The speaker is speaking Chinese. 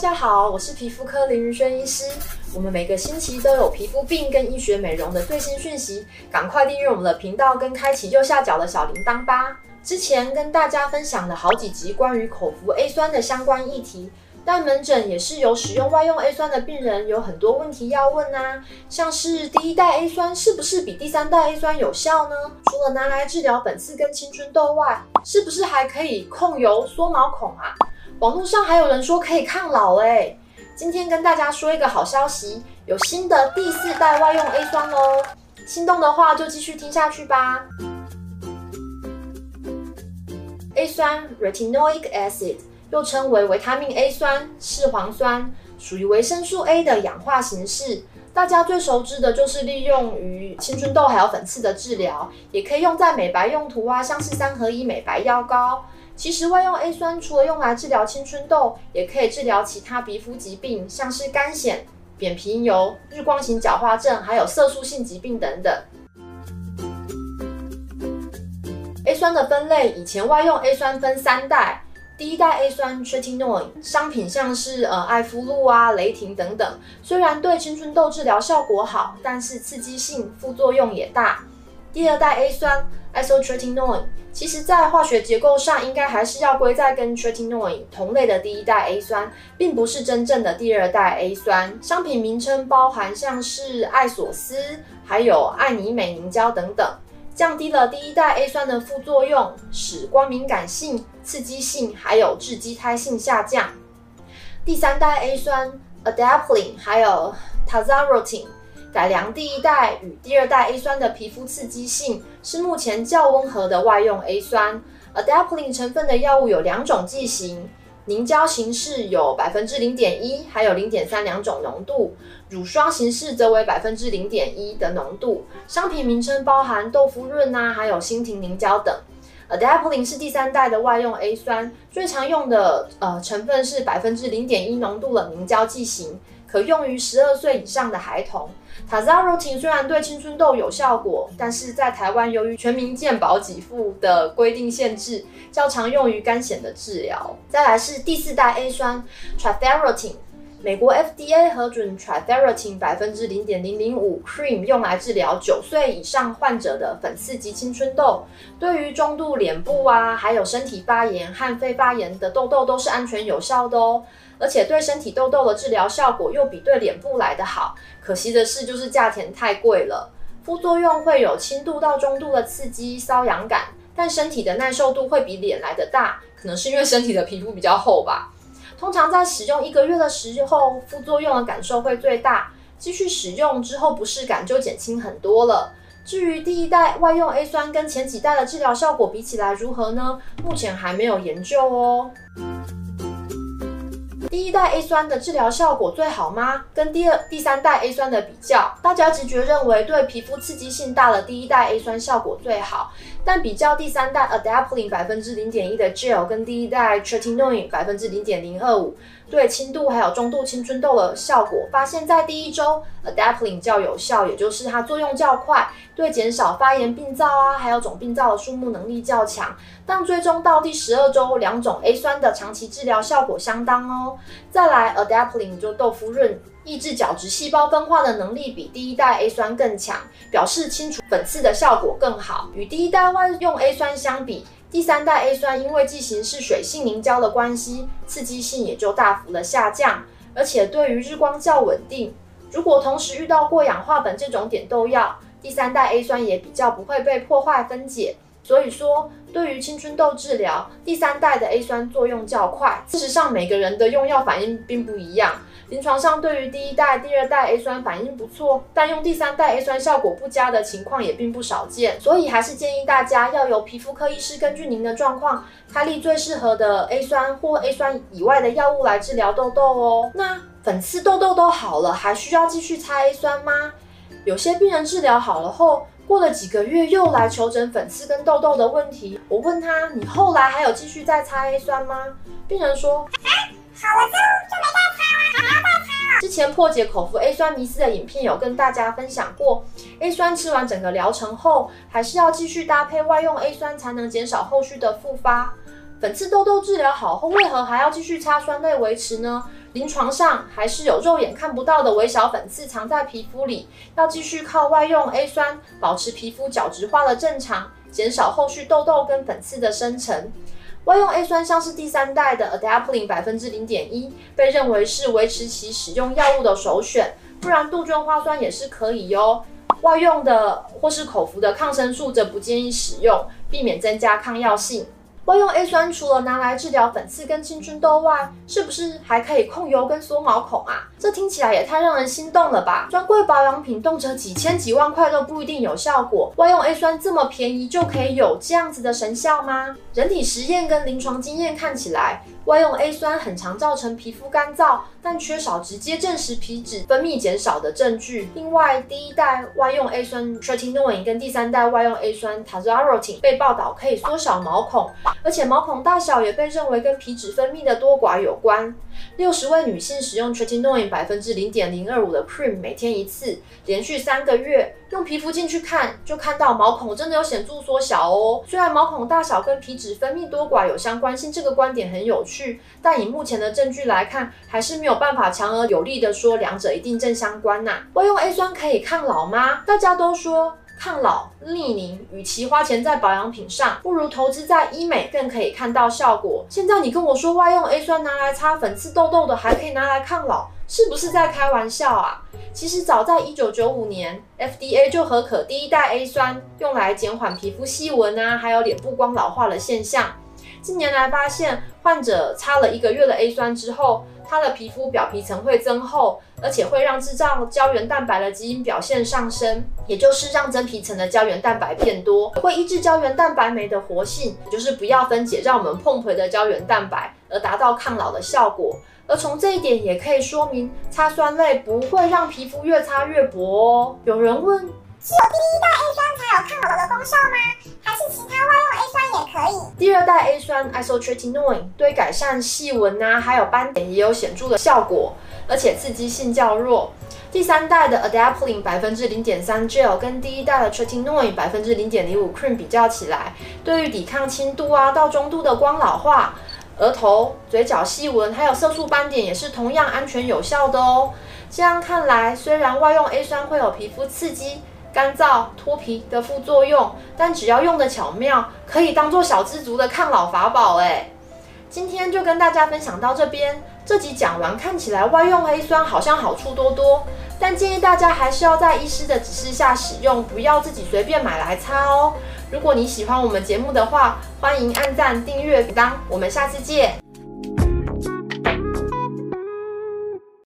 大家好，我是皮肤科林云轩医师。我们每个星期都有皮肤病跟医学美容的最新讯息，赶快订阅我们的频道跟开启右下角的小铃铛吧。之前跟大家分享了好几集关于口服 A 酸的相关议题，但门诊也是有使用外用 A 酸的病人有很多问题要问啊，像是第一代 A 酸是不是比第三代 A 酸有效呢？除了拿来治疗粉刺跟青春痘外，是不是还可以控油缩毛孔啊？网络上还有人说可以抗老哎，今天跟大家说一个好消息，有新的第四代外用 A 酸哦，心动的话就继续听下去吧。A 酸 （Retinoic acid） 又称为维他命 A 酸、视黄酸，属于维生素 A 的氧化形式。大家最熟知的就是利用于青春痘还有粉刺的治疗，也可以用在美白用途啊，像是三合一美白药膏。其实外用 A 酸除了用来治疗青春痘，也可以治疗其他皮肤疾病，像是干癣、扁平疣、日光型角化症，还有色素性疾病等等。A 酸的分类，以前外用 A 酸分三代，第一代 A 酸 Tretinoin，商品像是呃艾肤露啊、雷霆等等，虽然对青春痘治疗效果好，但是刺激性、副作用也大。第二代 A 酸 Isotretinoin，其实在化学结构上应该还是要归在跟 Tretinoin 同类的第一代 A 酸，并不是真正的第二代 A 酸。商品名称包含像是艾索斯，还有艾尼美凝胶等等，降低了第一代 A 酸的副作用，使光敏感性、刺激性还有致畸胎性下降。第三代 A 酸 Adapalene 还有 Tazarotene。改良第一代与第二代 A 酸的皮肤刺激性是目前较温和的外用 A 酸。Adapalene 成分的药物有两种剂型，凝胶形式有百分之零点一，还有零点三两种浓度；乳霜形式则为百分之零点一的浓度。商品名称包含豆腐润啊，还有欣婷凝胶等。Adapalene 是第三代的外用 A 酸，最常用的呃成分是百分之零点一浓度的凝胶剂型。可用于十二岁以上的孩童。塔扎柔晴虽然对青春痘有效果，但是在台湾由于全民健保给付的规定限制，较常用于肝癣的治疗。再来是第四代 A 酸，trifarotin 美国 FDA 核准 t r i t h e r o t i n 百分之零点零零五 cream 用来治疗九岁以上患者的粉刺及青春痘，对于中度脸部啊，还有身体发炎和肺发炎的痘痘都是安全有效的哦。而且对身体痘痘的治疗效果又比对脸部来得好，可惜的是就是价钱太贵了。副作用会有轻度到中度的刺激、瘙痒感，但身体的耐受度会比脸来得大，可能是因为身体的皮肤比较厚吧。通常在使用一个月的时候，副作用的感受会最大，继续使用之后不适感就减轻很多了。至于第一代外用 A 酸跟前几代的治疗效果比起来如何呢？目前还没有研究哦。第一代 A 酸的治疗效果最好吗？跟第二、第三代 A 酸的比较，大家直觉认为对皮肤刺激性大的第一代 A 酸效果最好。但比较第三代 Adapalene 百分之零点一的 Gel 跟第一代 Tretinoin 百分之零点零二五，对轻度还有中度青春痘的效果，发现在第一周 Adapalene 较有效，也就是它作用较快，对减少发炎病灶啊，还有肿病灶的数目能力较强。但最终到第十二周，两种 A 酸的长期治疗效果相当哦。再来 Adapalene 就豆腐润。抑制角质细胞分化的能力比第一代 A 酸更强，表示清除粉刺的效果更好。与第一代外用 A 酸相比，第三代 A 酸因为剂型是水性凝胶的关系，刺激性也就大幅的下降，而且对于日光较稳定。如果同时遇到过氧化苯这种点痘药，第三代 A 酸也比较不会被破坏分解。所以说，对于青春痘治疗，第三代的 A 酸作用较快。事实上，每个人的用药反应并不一样。临床上，对于第一代、第二代 A 酸反应不错，但用第三代 A 酸效果不佳的情况也并不少见。所以，还是建议大家要由皮肤科医师根据您的状况，开立最适合的 A 酸或 A 酸以外的药物来治疗痘痘哦。那粉刺、痘痘都好了，还需要继续擦 A 酸吗？有些病人治疗好了后，过了几个月又来求诊粉刺跟痘痘的问题。我问他：“你后来还有继续再擦 A 酸吗？”病人说：“啊，好了之后就没再擦了，还要再擦了。”之前破解口服 A 酸迷思的影片有跟大家分享过，A 酸吃完整个疗程后，还是要继续搭配外用 A 酸才能减少后续的复发。粉刺、痘痘治疗好后，为何还要继续擦酸类维持呢？临床上还是有肉眼看不到的微小粉刺藏在皮肤里，要继续靠外用 A 酸保持皮肤角质化的正常，减少后续痘痘跟粉刺的生成。外用 A 酸像是第三代的 Adapalene 百分之零点一，被认为是维持其使用药物的首选，不然杜鹃花酸也是可以哟。外用的或是口服的抗生素则不建议使用，避免增加抗药性。外用 A 酸除了拿来治疗粉刺跟青春痘外，是不是还可以控油跟缩毛孔啊？这听起来也太让人心动了吧！专柜保养品动辄几千几万块都不一定有效果，外用 A 酸这么便宜就可以有这样子的神效吗？人体实验跟临床经验看起来，外用 A 酸很常造成皮肤干燥，但缺少直接证实皮脂分泌减少的证据。另外，第一代外用 A 酸 Tretinoin 跟第三代外用 A 酸 tazarotin 被报道可以缩小毛孔，而且毛孔大小也被认为跟皮脂分泌的多寡有关。六十位女性使用 Tretinoin 百分之零点零二五的 cream 每天一次，连续三个月，用皮肤镜去看，就看到毛孔真的有显著缩小哦。虽然毛孔大小跟皮脂分泌多寡有相关性，这个观点很有趣，但以目前的证据来看，还是没有办法强而有力的说两者一定正相关呐。外用 A 酸可以抗老吗？大家都说。抗老、逆龄，与其花钱在保养品上，不如投资在医美，更可以看到效果。现在你跟我说外用 A 酸拿来擦粉刺、痘痘的，还可以拿来抗老，是不是在开玩笑啊？其实早在一九九五年，FDA 就核可第一代 A 酸，用来减缓皮肤细纹啊，还有脸部光老化的现象。近年来发现，患者擦了一个月的 A 酸之后，它的皮肤表皮层会增厚，而且会让制造胶原蛋白的基因表现上升，也就是让真皮层的胶原蛋白变多，会抑制胶原蛋白酶的活性，也就是不要分解让我们碰回的胶原蛋白，而达到抗老的效果。而从这一点也可以说明，擦酸类不会让皮肤越擦越薄哦。有人问。只有第一代 A 酸才有抗老的功效吗？还是其他外用 A 酸也可以？第二代 A 酸 Isotretinoin 对改善细纹啊，还有斑点也有显著的效果，而且刺激性较弱。第三代的 Adapalene 百分之零点三 Gel 跟第一代的 Tretinoin 百分之零点零五 Cream 比较起来，对于抵抗轻度啊到中度的光老化、额头、嘴角细纹还有色素斑点也是同样安全有效的哦。这样看来，虽然外用 A 酸会有皮肤刺激，干燥脱皮的副作用，但只要用得巧妙，可以当做小资族的抗老法宝哎。今天就跟大家分享到这边，这集讲完，看起来外用黑酸好像好处多多，但建议大家还是要在医师的指示下使用，不要自己随便买来擦哦。如果你喜欢我们节目的话，欢迎按赞、订阅、当，我们下次见。